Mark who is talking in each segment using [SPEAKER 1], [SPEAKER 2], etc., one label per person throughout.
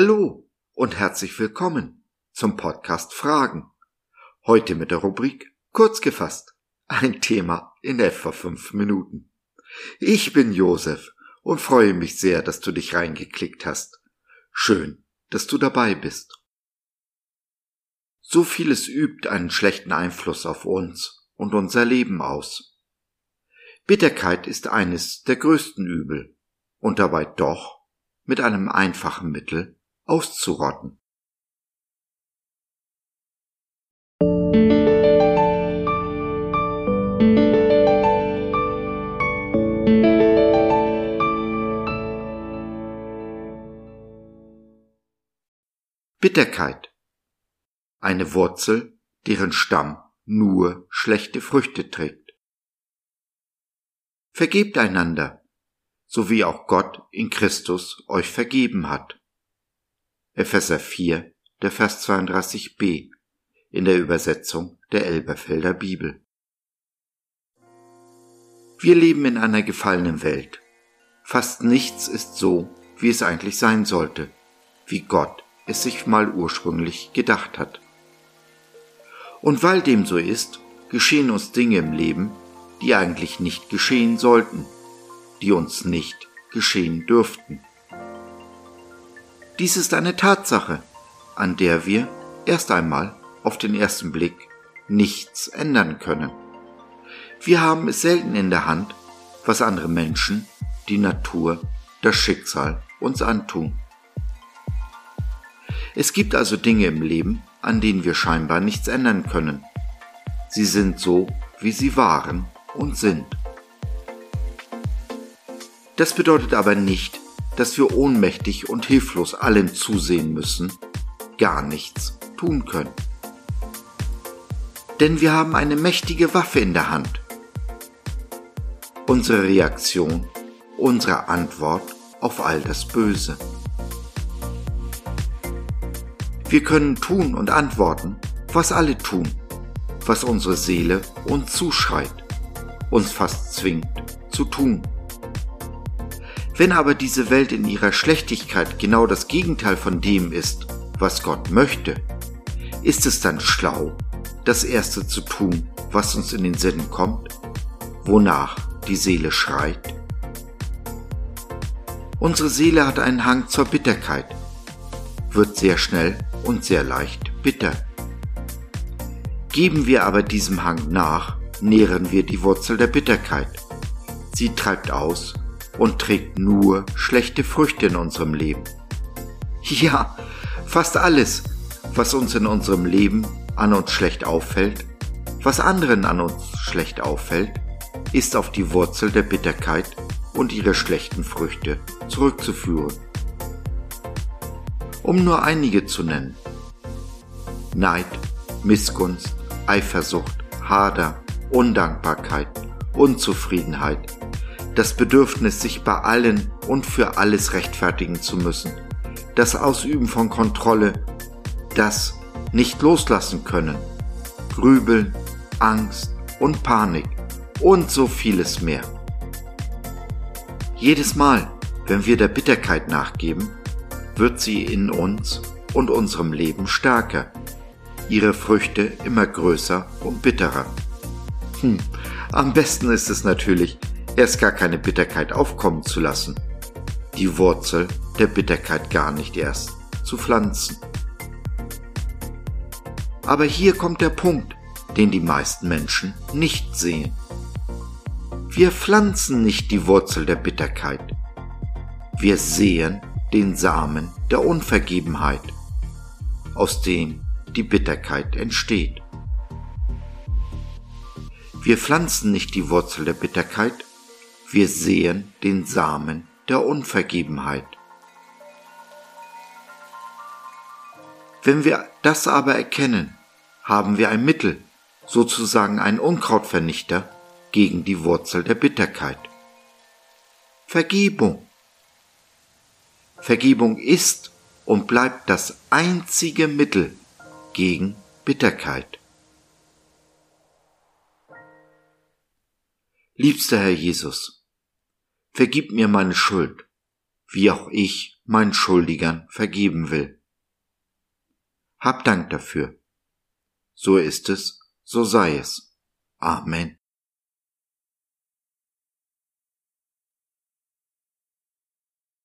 [SPEAKER 1] Hallo und herzlich willkommen zum Podcast Fragen. Heute mit der Rubrik Kurz gefasst. Ein Thema in etwa fünf Minuten. Ich bin Josef und freue mich sehr, dass du dich reingeklickt hast. Schön, dass du dabei bist. So vieles übt einen schlechten Einfluss auf uns und unser Leben aus. Bitterkeit ist eines der größten Übel und dabei doch mit einem einfachen Mittel auszurotten. Bitterkeit. Eine Wurzel, deren Stamm nur schlechte Früchte trägt. Vergebt einander, so wie auch Gott in Christus euch vergeben hat. Epheser 4, der Vers 32b in der Übersetzung der Elberfelder Bibel. Wir leben in einer gefallenen Welt. Fast nichts ist so, wie es eigentlich sein sollte, wie Gott es sich mal ursprünglich gedacht hat. Und weil dem so ist, geschehen uns Dinge im Leben, die eigentlich nicht geschehen sollten, die uns nicht geschehen dürften. Dies ist eine Tatsache, an der wir erst einmal auf den ersten Blick nichts ändern können. Wir haben es selten in der Hand, was andere Menschen, die Natur, das Schicksal uns antun. Es gibt also Dinge im Leben, an denen wir scheinbar nichts ändern können. Sie sind so, wie sie waren und sind. Das bedeutet aber nicht, dass wir ohnmächtig und hilflos allem zusehen müssen, gar nichts tun können. Denn wir haben eine mächtige Waffe in der Hand. Unsere Reaktion, unsere Antwort auf all das Böse. Wir können tun und antworten, was alle tun, was unsere Seele uns zuschreit, uns fast zwingt zu tun. Wenn aber diese Welt in ihrer Schlechtigkeit genau das Gegenteil von dem ist, was Gott möchte, ist es dann schlau, das Erste zu tun, was uns in den Sinn kommt, wonach die Seele schreit? Unsere Seele hat einen Hang zur Bitterkeit, wird sehr schnell und sehr leicht bitter. Geben wir aber diesem Hang nach, nähren wir die Wurzel der Bitterkeit. Sie treibt aus und trägt nur schlechte Früchte in unserem Leben. Ja, fast alles, was uns in unserem Leben an uns schlecht auffällt, was anderen an uns schlecht auffällt, ist auf die Wurzel der Bitterkeit und ihre schlechten Früchte zurückzuführen um nur einige zu nennen. Neid, Missgunst, Eifersucht, Hader, Undankbarkeit, Unzufriedenheit, das Bedürfnis, sich bei allen und für alles rechtfertigen zu müssen, das Ausüben von Kontrolle, das nicht loslassen können, Grübeln, Angst und Panik und so vieles mehr. Jedes Mal, wenn wir der Bitterkeit nachgeben, wird sie in uns und unserem Leben stärker, ihre Früchte immer größer und bitterer. Hm, am besten ist es natürlich, erst gar keine Bitterkeit aufkommen zu lassen, die Wurzel der Bitterkeit gar nicht erst zu pflanzen. Aber hier kommt der Punkt, den die meisten Menschen nicht sehen. Wir pflanzen nicht die Wurzel der Bitterkeit. Wir sehen den Samen der Unvergebenheit, aus dem die Bitterkeit entsteht. Wir pflanzen nicht die Wurzel der Bitterkeit, wir sehen den Samen der Unvergebenheit. Wenn wir das aber erkennen, haben wir ein Mittel, sozusagen ein Unkrautvernichter gegen die Wurzel der Bitterkeit. Vergebung. Vergebung ist und bleibt das einzige Mittel gegen Bitterkeit. Liebster Herr Jesus, vergib mir meine Schuld, wie auch ich meinen Schuldigern vergeben will. Hab Dank dafür. So ist es, so sei es. Amen.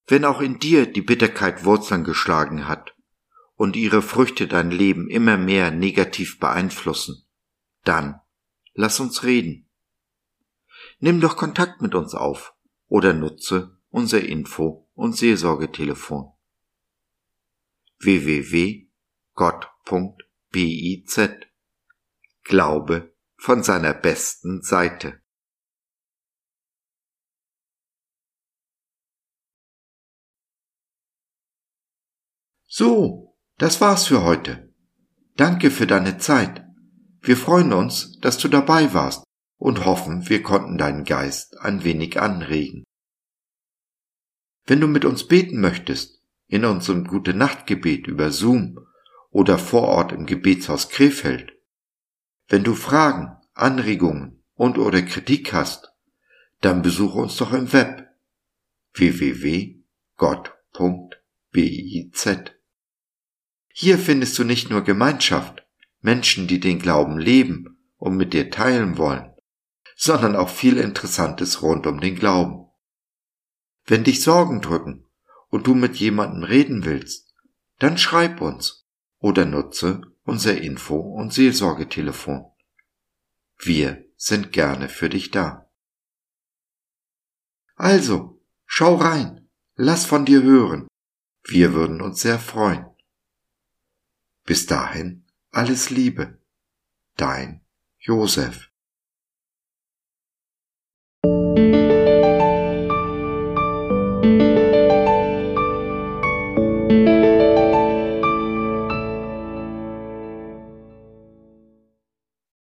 [SPEAKER 1] Wenn auch in dir die Bitterkeit Wurzeln geschlagen hat und ihre Früchte dein Leben immer mehr negativ beeinflussen, dann lass uns reden. Nimm doch Kontakt mit uns auf oder nutze unser Info- und Seelsorgetelefon www.gott.biz Glaube von seiner besten Seite. So, das war's für heute. Danke für deine Zeit. Wir freuen uns, dass du dabei warst und hoffen, wir konnten deinen Geist ein wenig anregen. Wenn du mit uns beten möchtest, in unserem Gute Nachtgebet über Zoom oder vor Ort im Gebetshaus Krefeld, wenn du Fragen, Anregungen und oder Kritik hast, dann besuche uns doch im Web www.gott.biz. Hier findest du nicht nur Gemeinschaft, Menschen, die den Glauben leben und mit dir teilen wollen, sondern auch viel Interessantes rund um den Glauben. Wenn dich Sorgen drücken und du mit jemandem reden willst, dann schreib uns oder nutze unser Info- und Seelsorgetelefon. Wir sind gerne für dich da. Also, schau rein, lass von dir hören. Wir würden uns sehr freuen. Bis dahin alles Liebe. Dein Josef.